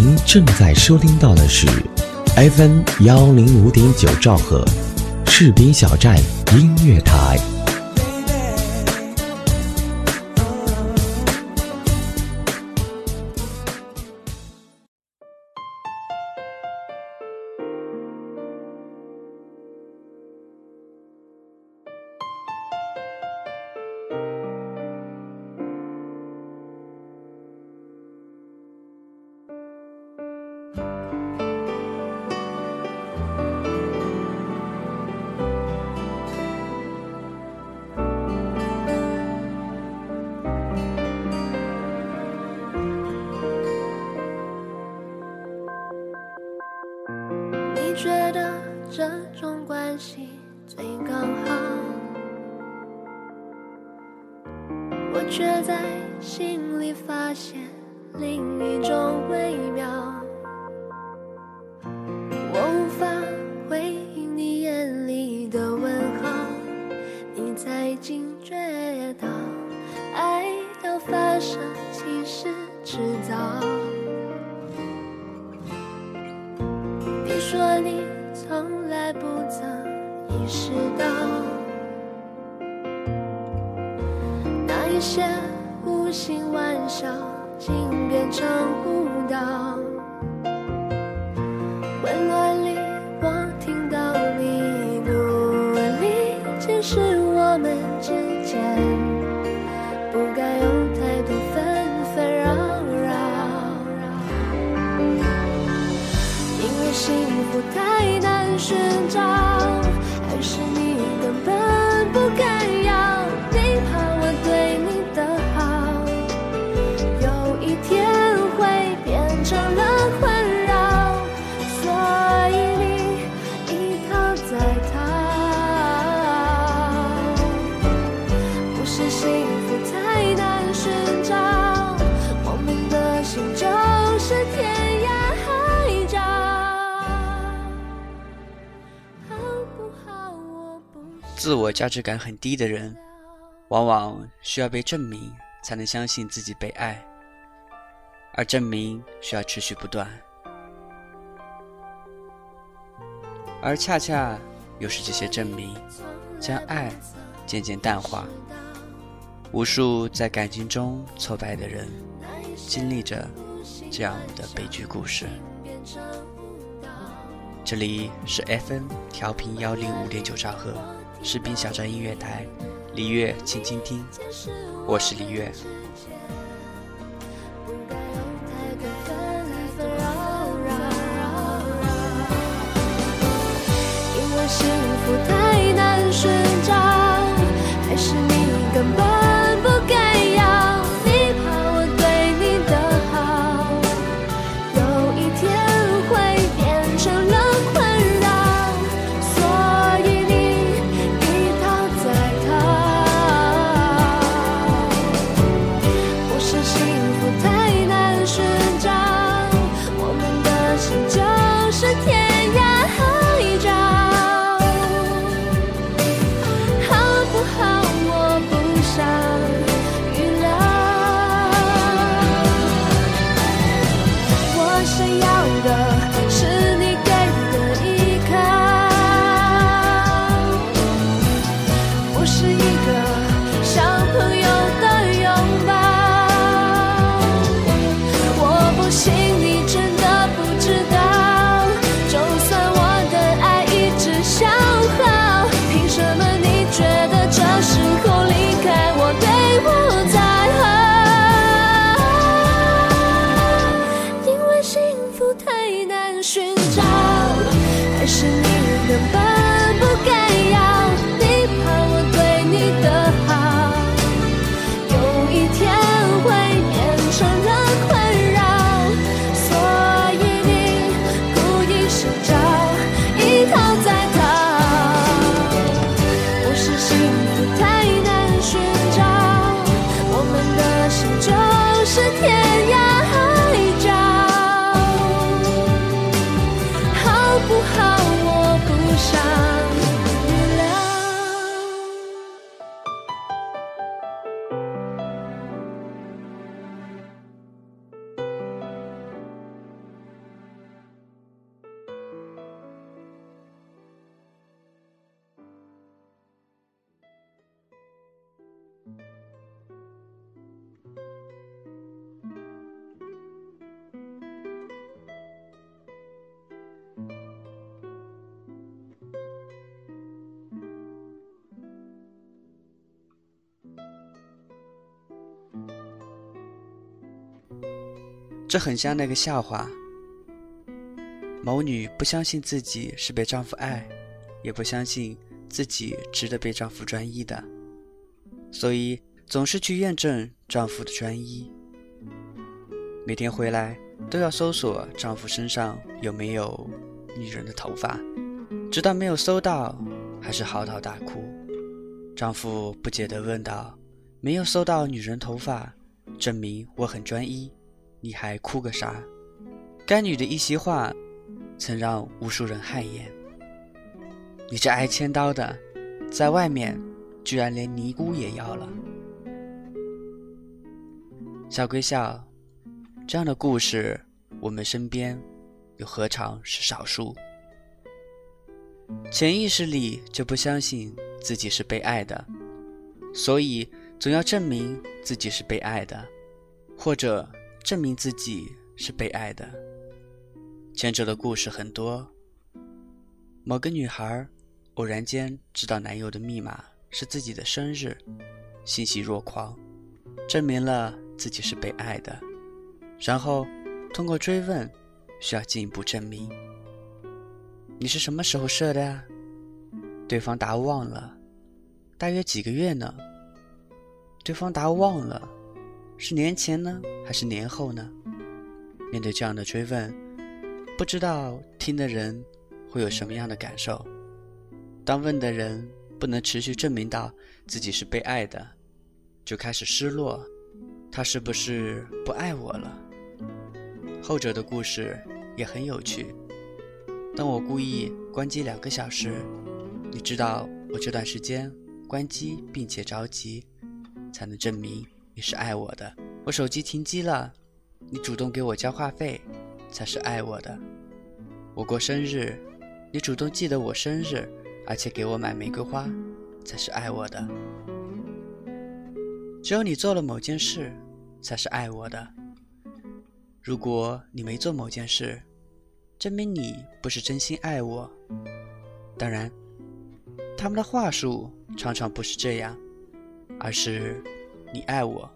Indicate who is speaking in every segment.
Speaker 1: 您正在收听到的是 FM 幺零五点九兆赫，士兵小站音乐台。
Speaker 2: 自我价值感很低的人，往往需要被证明，才能相信自己被爱，而证明需要持续不断，而恰恰又是这些证明，将爱渐渐淡化。无数在感情中挫败的人，经历着这样的悲剧故事。这里是 FM 调频幺零五点九兆赫，视频小站音乐台，李月请倾听，我是李月。很像那个笑话。某女不相信自己是被丈夫爱，也不相信自己值得被丈夫专一的，所以总是去验证丈夫的专一。每天回来都要搜索丈夫身上有没有女人的头发，直到没有搜到，还是嚎啕大哭。丈夫不解地问道：“没有搜到女人头发，证明我很专一，你还哭个啥？”该女的一席话。曾让无数人汗颜。你这挨千刀的，在外面居然连尼姑也要了。笑归笑，这样的故事我们身边又何尝是少数？潜意识里就不相信自己是被爱的，所以总要证明自己是被爱的，或者证明自己是被爱的。牵扯的故事很多。某个女孩偶然间知道男友的密码是自己的生日，欣喜若狂，证明了自己是被爱的。然后通过追问，需要进一步证明：你是什么时候设的呀？对方答忘了。大约几个月呢？对方答忘了。是年前呢，还是年后呢？面对这样的追问。不知道听的人会有什么样的感受？当问的人不能持续证明到自己是被爱的，就开始失落，他是不是不爱我了？后者的故事也很有趣。当我故意关机两个小时，你知道我这段时间关机并且着急，才能证明你是爱我的。我手机停机了，你主动给我交话费。才是爱我的。我过生日，你主动记得我生日，而且给我买玫瑰花，才是爱我的。只有你做了某件事，才是爱我的。如果你没做某件事，证明你不是真心爱我。当然，他们的话术常常不是这样，而是你爱我，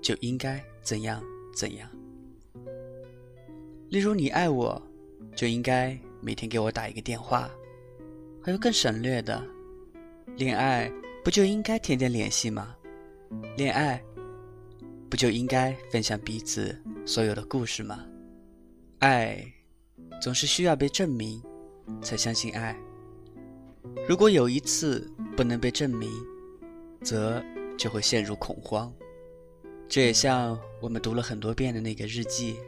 Speaker 2: 就应该怎样怎样。例如，你爱我，就应该每天给我打一个电话。还有更省略的，恋爱不就应该天天联系吗？恋爱不就应该分享彼此所有的故事吗？爱总是需要被证明，才相信爱。如果有一次不能被证明，则就会陷入恐慌。这也像我们读了很多遍的那个日记。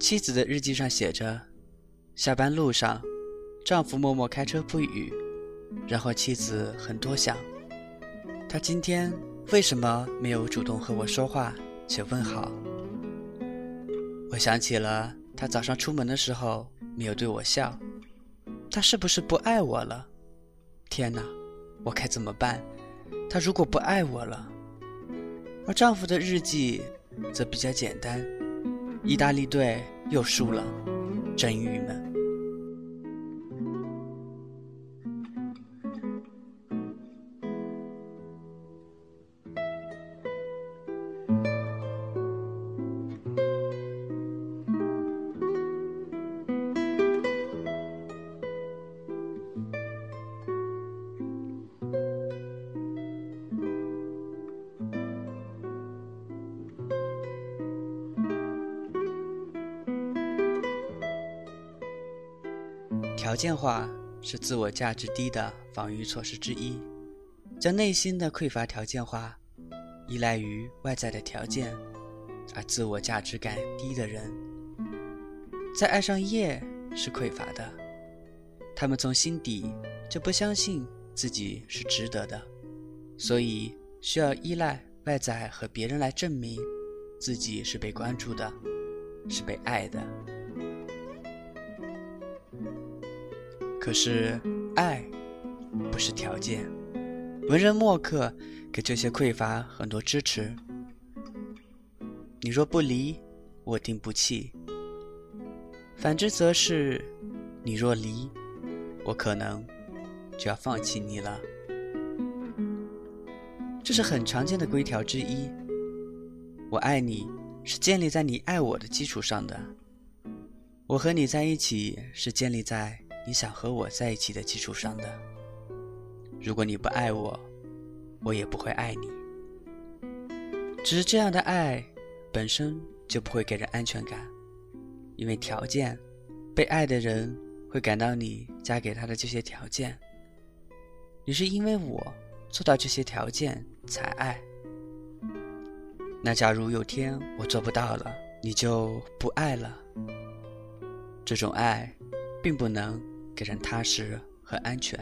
Speaker 2: 妻子的日记上写着：下班路上，丈夫默默开车不语，然后妻子很多想，他今天为什么没有主动和我说话，且问好？我想起了他早上出门的时候没有对我笑，他是不是不爱我了？天哪，我该怎么办？她如果不爱我了，而丈夫的日记则比较简单。意大利队又输了，真郁闷。条件化是自我价值低的防御措施之一，将内心的匮乏条件化，依赖于外在的条件，而自我价值感低的人，在爱上夜是匮乏的，他们从心底就不相信自己是值得的，所以需要依赖外在和别人来证明自己是被关注的，是被爱的。可是，爱不是条件。文人墨客给这些匮乏很多支持。你若不离，我定不弃；反之，则是你若离，我可能就要放弃你了。这是很常见的规条之一。我爱你，是建立在你爱我的基础上的。我和你在一起是建立在你想和我在一起的基础上的。如果你不爱我，我也不会爱你。只是这样的爱本身就不会给人安全感，因为条件，被爱的人会感到你加给他的这些条件。你是因为我做到这些条件才爱。那假如有天我做不到了，你就不爱了。这种爱，并不能给人踏实和安全。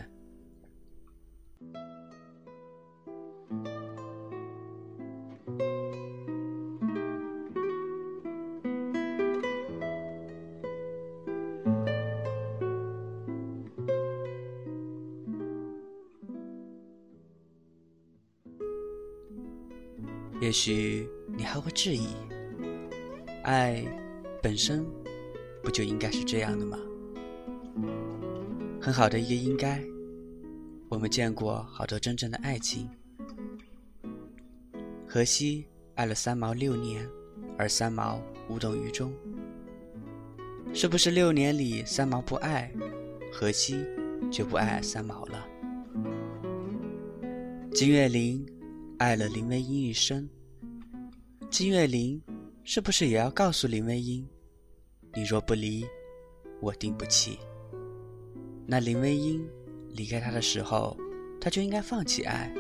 Speaker 2: 也许你还会质疑，爱本身不就应该是这样的吗？很好的一个应该。我们见过好多真正的爱情。荷西爱了三毛六年，而三毛无动于衷。是不是六年里三毛不爱，荷西就不爱三毛了？金岳霖。爱了林徽因一生，金岳霖是不是也要告诉林徽因：“你若不离，我定不弃。”那林徽因离开他的时候，他就应该放弃爱。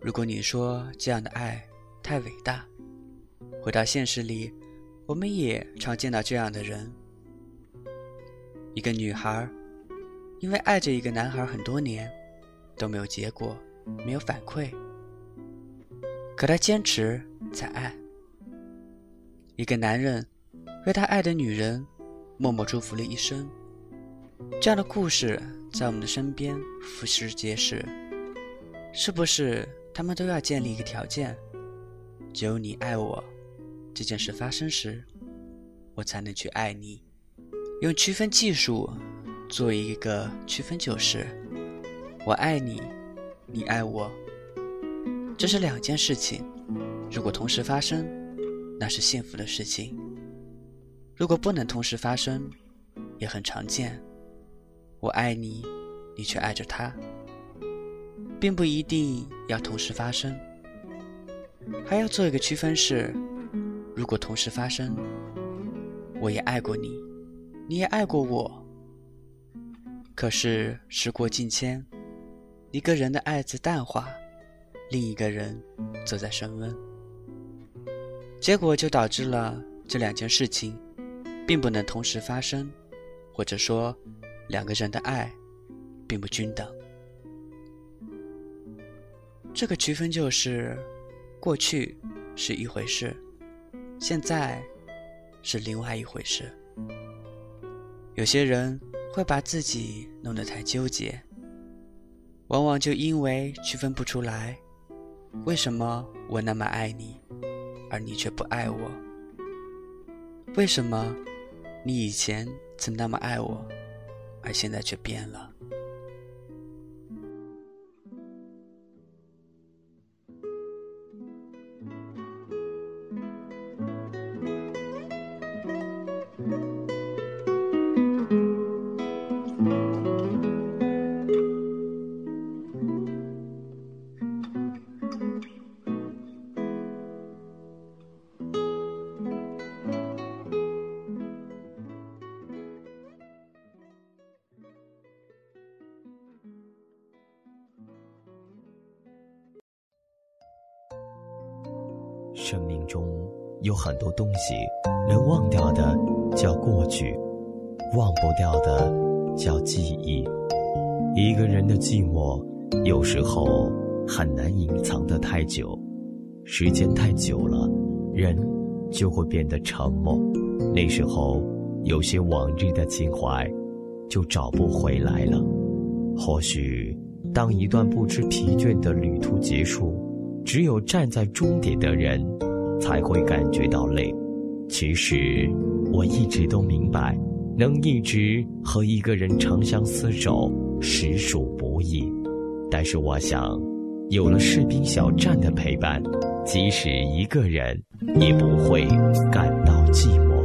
Speaker 2: 如果你说这样的爱太伟大，回到现实里，我们也常见到这样的人：一个女孩因为爱着一个男孩很多年，都没有结果，没有反馈。可他坚持在爱一个男人，为他爱的女人默默祝福了一生。这样的故事在我们的身边俯拾皆是。是不是他们都要建立一个条件？只有你爱我，这件事发生时，我才能去爱你。用区分技术做一个区分，就是我爱你，你爱我。这是两件事情，如果同时发生，那是幸福的事情；如果不能同时发生，也很常见。我爱你，你却爱着他，并不一定要同时发生。还要做一个区分是：如果同时发生，我也爱过你，你也爱过我。可是时过境迁，一个人的爱在淡化。另一个人则在升温，结果就导致了这两件事情并不能同时发生，或者说两个人的爱并不均等。这个区分就是：过去是一回事，现在是另外一回事。有些人会把自己弄得太纠结，往往就因为区分不出来。为什么我那么爱你，而你却不爱我？为什么你以前曾那么爱我，而现在却变了？
Speaker 3: 生命中有很多东西，能忘掉的叫过去，忘不掉的叫记忆。一个人的寂寞，有时候很难隐藏的太久，时间太久了，人就会变得沉默。那时候，有些往日的情怀就找不回来了。或许，当一段不知疲倦的旅途结束。只有站在终点的人，才会感觉到累。其实，我一直都明白，能一直和一个人长相厮守，实属不易。但是，我想，
Speaker 1: 有了士兵小站的陪伴，即使一个人，也不会感到寂寞。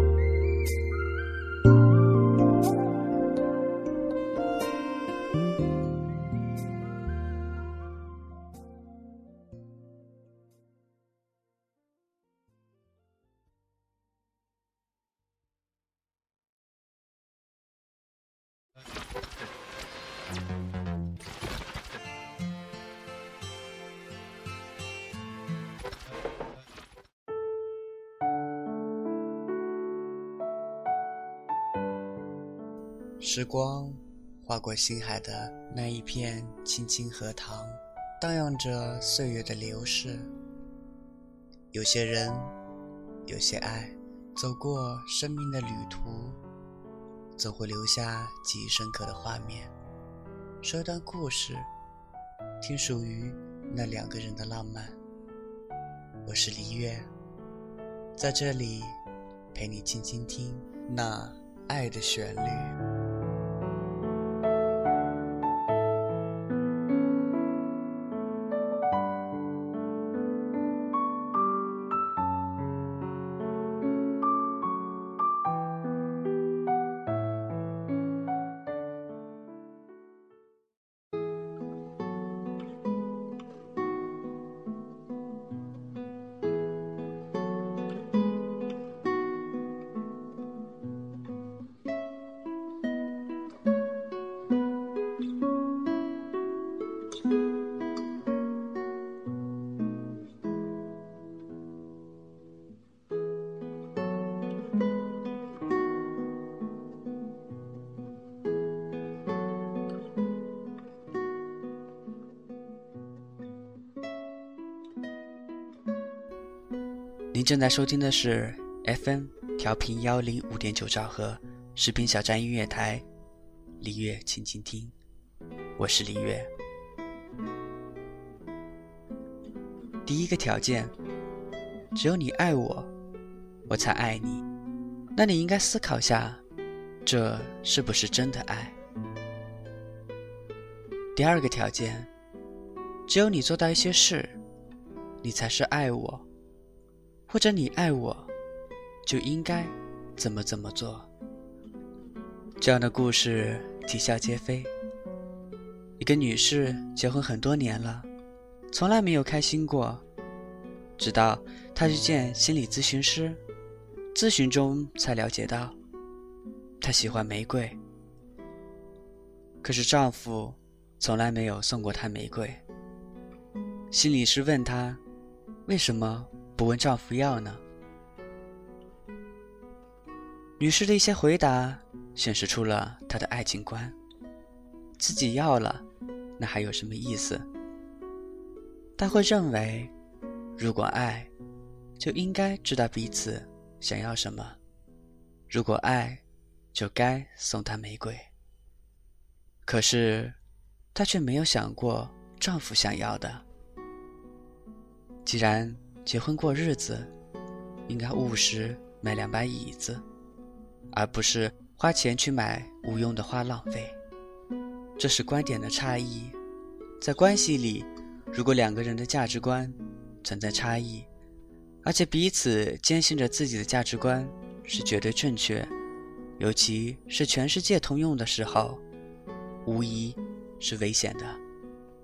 Speaker 2: 时光划过心海的那一片青青荷塘，荡漾着岁月的流逝。有些人，有些爱，走过生命的旅途，总会留下记忆深刻的画面。说一段故事，听属于那两个人的浪漫。我是黎月，在这里陪你轻轻听那爱的旋律。正在收听的是 FM 调频幺零五点九兆赫视频小站音乐台，李月轻轻听，我是李月。第一个条件，只有你爱我，我才爱你。那你应该思考下，这是不是真的爱？第二个条件，只有你做到一些事，你才是爱我。或者你爱我，就应该怎么怎么做。这样的故事啼笑皆非。一个女士结婚很多年了，从来没有开心过，直到她去见心理咨询师，咨询中才了解到，她喜欢玫瑰，可是丈夫从来没有送过她玫瑰。心理师问她，为什么？不问丈夫要呢？女士的一些回答显示出了她的爱情观：自己要了，那还有什么意思？她会认为，如果爱，就应该知道彼此想要什么；如果爱，就该送她玫瑰。可是，她却没有想过丈夫想要的。既然。结婚过日子，应该务实买两把椅子，而不是花钱去买无用的花浪费。这是观点的差异。在关系里，如果两个人的价值观存在差异，而且彼此坚信着自己的价值观是绝对正确，尤其是全世界通用的时候，无疑是危险的。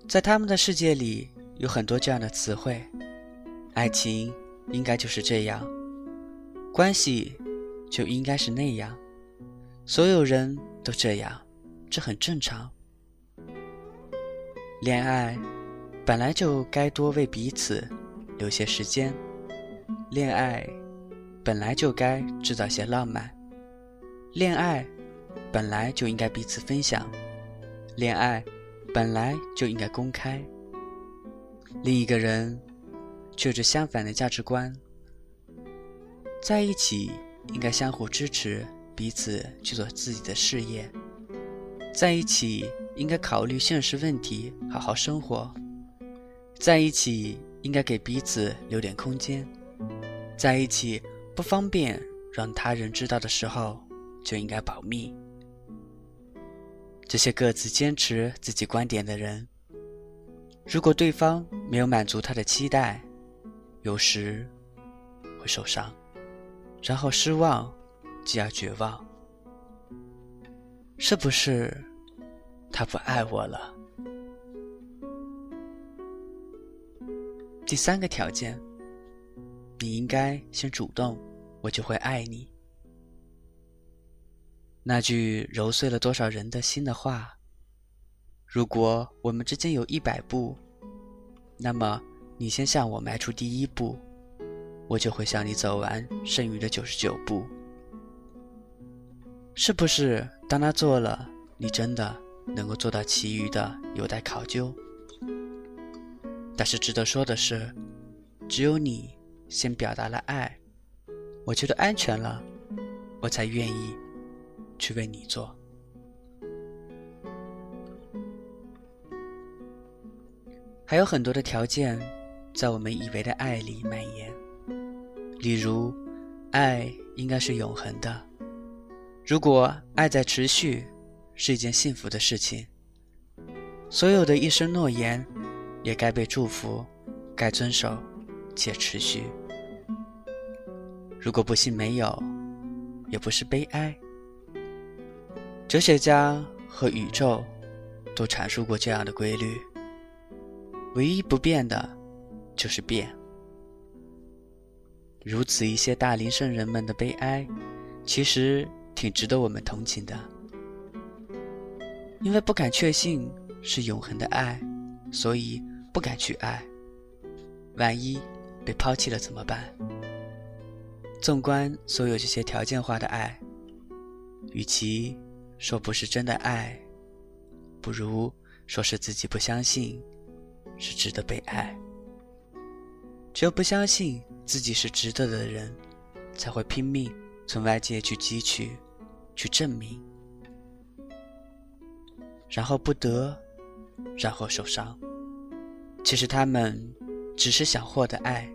Speaker 2: 在他们的世界里，有很多这样的词汇。爱情应该就是这样，关系就应该是那样，所有人都这样，这很正常。恋爱本来就该多为彼此留些时间，恋爱本来就该制造些浪漫，恋爱本来就应该彼此分享，恋爱本来就应该公开。另一个人。却是相反的价值观，在一起应该相互支持，彼此去做自己的事业；在一起应该考虑现实问题，好好生活；在一起应该给彼此留点空间；在一起不方便让他人知道的时候，就应该保密。这些各自坚持自己观点的人，如果对方没有满足他的期待，有时会受伤，然后失望，继而绝望。是不是他不爱我了？第三个条件，你应该先主动，我就会爱你。那句揉碎了多少人的心的话。如果我们之间有一百步，那么你先向我迈出第一步，我就会向你走完剩余的九十九步。是不是当他做了，你真的能够做到其余的有待考究？但是值得说的是，只有你先表达了爱，我觉得安全了，我才愿意去为你做。还有很多的条件，在我们以为的爱里蔓延。例如，爱应该是永恒的。如果爱在持续，是一件幸福的事情。所有的一生诺言，也该被祝福，该遵守，且持续。如果不幸没有，也不是悲哀。哲学家和宇宙都阐述过这样的规律。唯一不变的，就是变。如此一些大龄圣人们的悲哀，其实挺值得我们同情的。因为不敢确信是永恒的爱，所以不敢去爱。万一被抛弃了怎么办？纵观所有这些条件化的爱，与其说不是真的爱，不如说是自己不相信。是值得被爱。只有不相信自己是值得的人，才会拼命从外界去汲取、去证明，然后不得，然后受伤。其实他们只是想获得爱。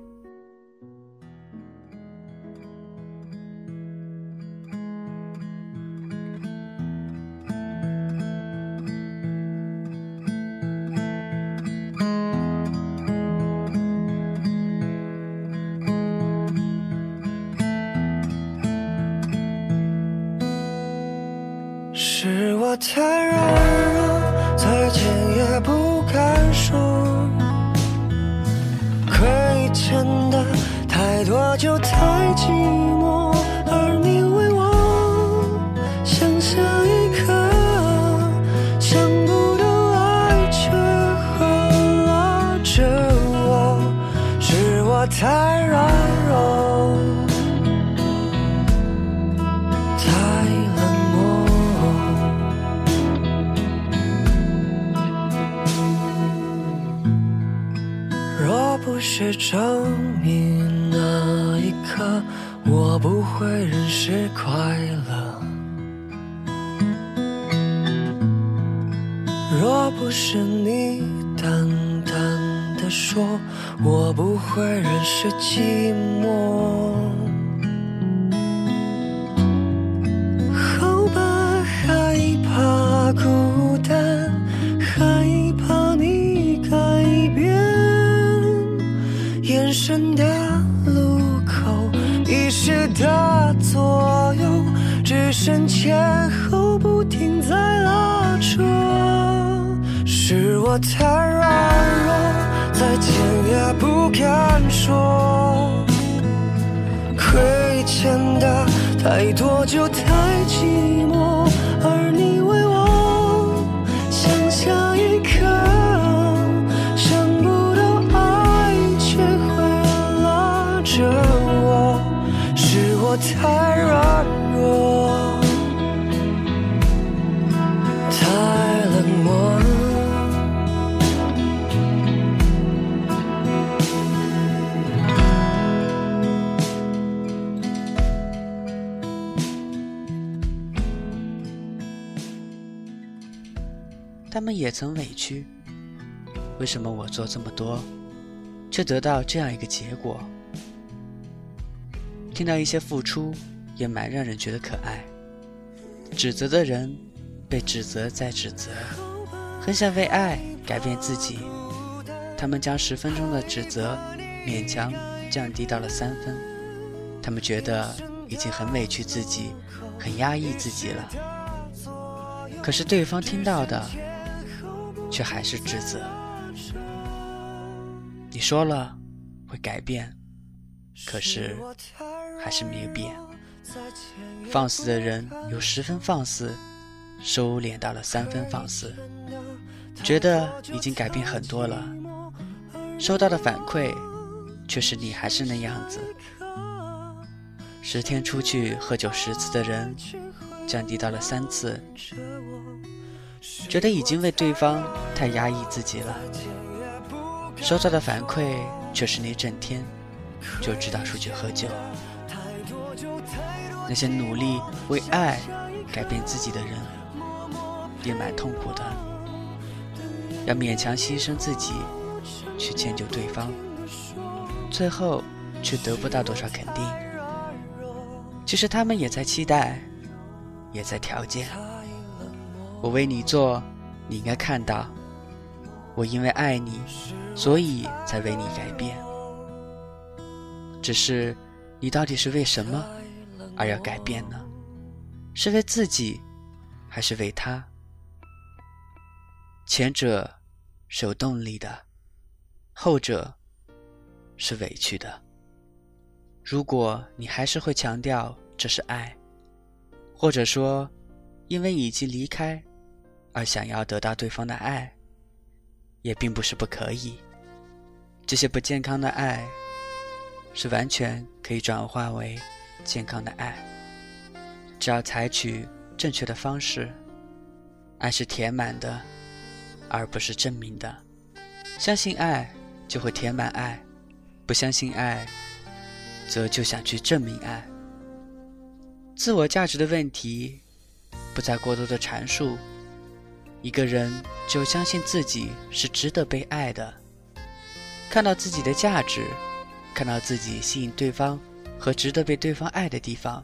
Speaker 4: 是证明那一刻我不会认识快乐。若不是你淡淡的说，我不会认识寂寞。身前后不停在拉扯。是我太软弱，再见也不敢说。亏欠的太多，就太寂寞。而你为我想下一刻。我太软
Speaker 2: 他们也曾委屈，为什么我做这么多，却得到这样一个结果？听到一些付出，也蛮让人觉得可爱。指责的人被指责再指责，很想为爱改变自己，他们将十分钟的指责勉强降低到了三分。他们觉得已经很委屈自己，很压抑自己了。可是对方听到的却还是指责。你说了会改变，可是还是没有变。放肆的人有十分放肆，收敛到了三分放肆，觉得已经改变很多了，收到的反馈却是你还是那样子。十天出去喝酒十次的人，降低到了三次，觉得已经为对方太压抑自己了，收到的反馈却是你整天就知道出去喝酒。那些努力为爱改变自己的人，也蛮痛苦的。要勉强牺牲自己去迁就对方，最后却得不到多少肯定。其实他们也在期待，也在条件。我为你做，你应该看到。我因为爱你，所以才为你改变。只是，你到底是为什么？而要改变呢？是为自己，还是为他？前者是有动力的，后者是委屈的。如果你还是会强调这是爱，或者说因为已经离开而想要得到对方的爱，也并不是不可以。这些不健康的爱，是完全可以转化为。健康的爱，只要采取正确的方式，爱是填满的，而不是证明的。相信爱，就会填满爱；不相信爱，则就想去证明爱。自我价值的问题，不再过多的阐述。一个人只有相信自己是值得被爱的，看到自己的价值，看到自己吸引对方。和值得被对方爱的地方，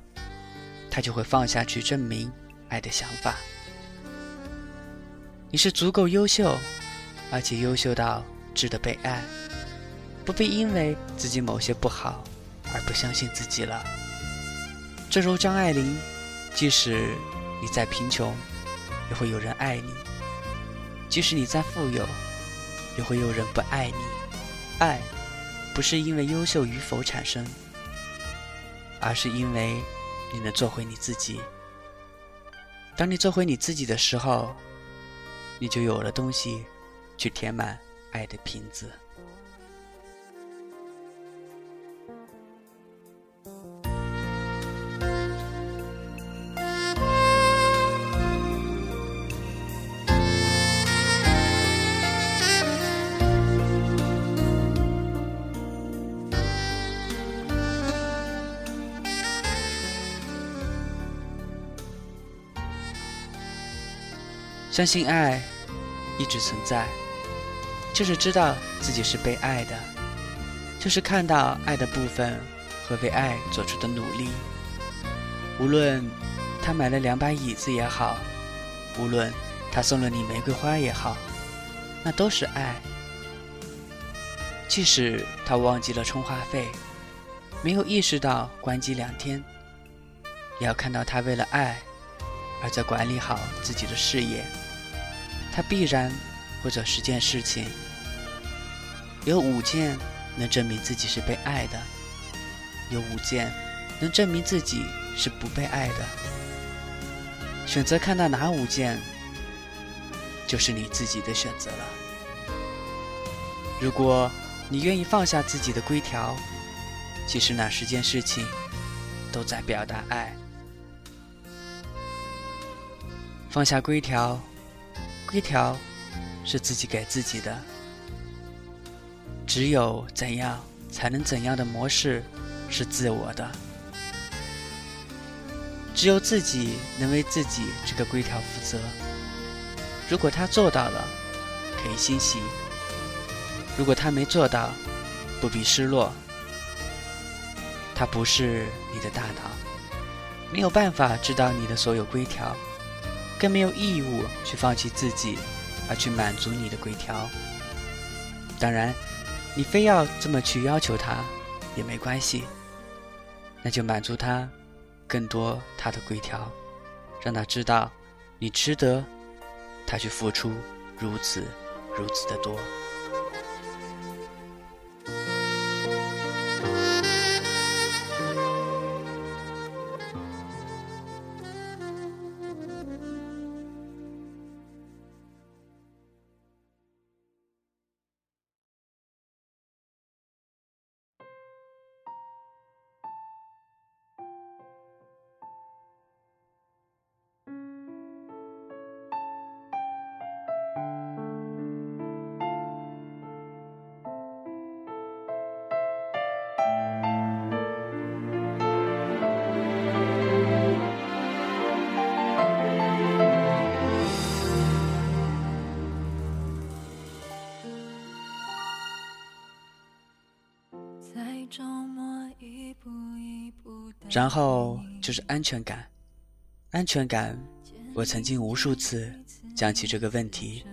Speaker 2: 他就会放下去证明爱的想法。你是足够优秀，而且优秀到值得被爱，不必因为自己某些不好而不相信自己了。正如张爱玲，即使你再贫穷，也会有人爱你；即使你再富有，也会有人不爱你。爱，不是因为优秀与否产生。而是因为你能做回你自己。当你做回你自己的时候，你就有了东西去填满爱的瓶子。相信爱一直存在，就是知道自己是被爱的，就是看到爱的部分和为爱做出的努力。无论他买了两把椅子也好，无论他送了你玫瑰花也好，那都是爱。即使他忘记了充话费，没有意识到关机两天，也要看到他为了爱。而在管理好自己的事业，他必然会做十件事情，有五件能证明自己是被爱的，有五件能证明自己是不被爱的。选择看到哪五件，就是你自己的选择了。如果你愿意放下自己的规条，其实那十件事情都在表达爱。放下规条，规条是自己给自己的。只有怎样才能怎样的模式是自我的。只有自己能为自己这个规条负责。如果他做到了，可以欣喜；如果他没做到，不必失落。他不是你的大脑，没有办法知道你的所有规条。更没有义务去放弃自己，而去满足你的规条。
Speaker 5: 当然，你非要这么去要求他也没关系，那就满足他更多他的规条，让他知道你值得他去付出如此如此的多。然后就是安全感，安全感，我曾经无数次讲起这个问题。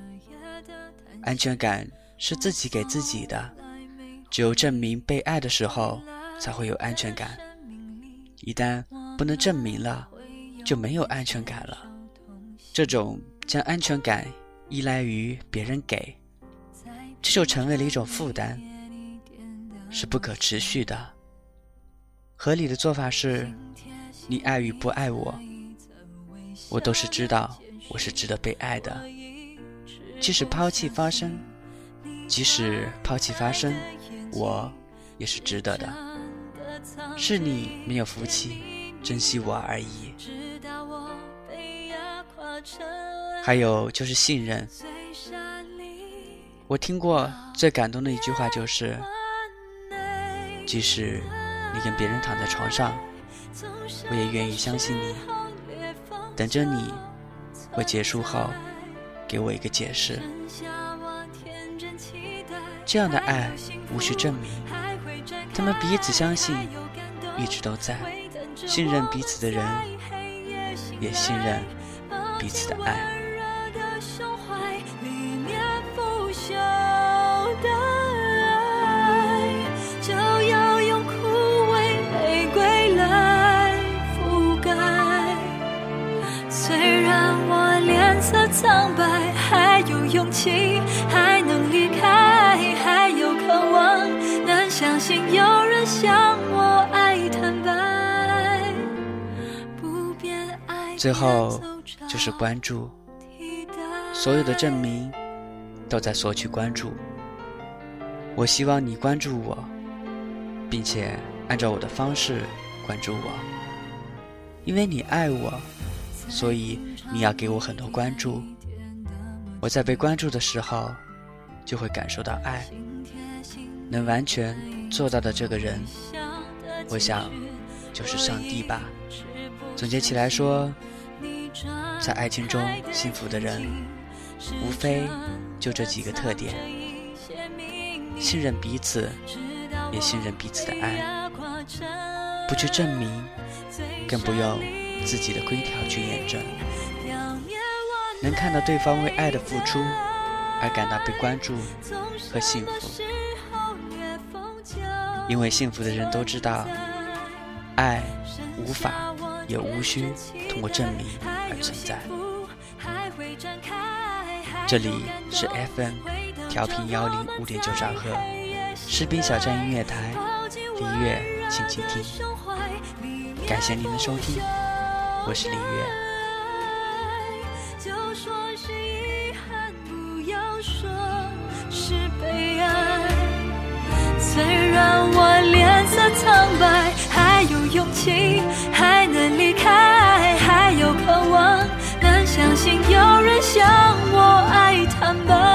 Speaker 5: 安全感是自己给自己的，只有证明被爱的时候，才会有安全感。一旦不能证明了，就没有安全感了。这种将安全感依赖于别人给，这就成为了一种负担，是不可持续的。合理的做法是，你爱与不爱我，我都是知道我是值得被爱的。即使抛弃发生，即使抛弃发生，我也是值得的。是你没有福气珍惜我而已。还有就是信任，我听过最感动的一句话就是，即使。你跟别人躺在床上，我也愿意相信你，等着你。会结束后，给我一个解释。这样的爱无需证明，他们彼此相信，一直都在，信任彼此的人，也信任彼此的爱。苍白，还有勇气，还能离开，还有渴望，能相信有人向我爱坦白。不变爱。最后就是关注，所有的证明都在索取关注。我希望你关注我，并且按照我的方式关注我，因为你爱我。所以你要给我很多关注，我在被关注的时候，就会感受到爱。能完全做到的这个人，我想就是上帝吧。总结起来说，在爱情中幸福的人，无非就这几个特点：信任彼此，也信任彼此的爱，不去证明，更不用。自己的规条去验证，能看到对方为爱的付出而感到被关注和幸福，因为幸福的人都知道，爱无法也无需通过证明而存在。这里是 FM 调频幺零五点九兆赫，士兵小站音乐台，李月，请倾听，感谢您的收听。我是李月。就说是遗憾，不要说是悲哀。虽然我脸色苍白，还有勇气，还能离开，还有渴望，能相信有人向我爱坦白。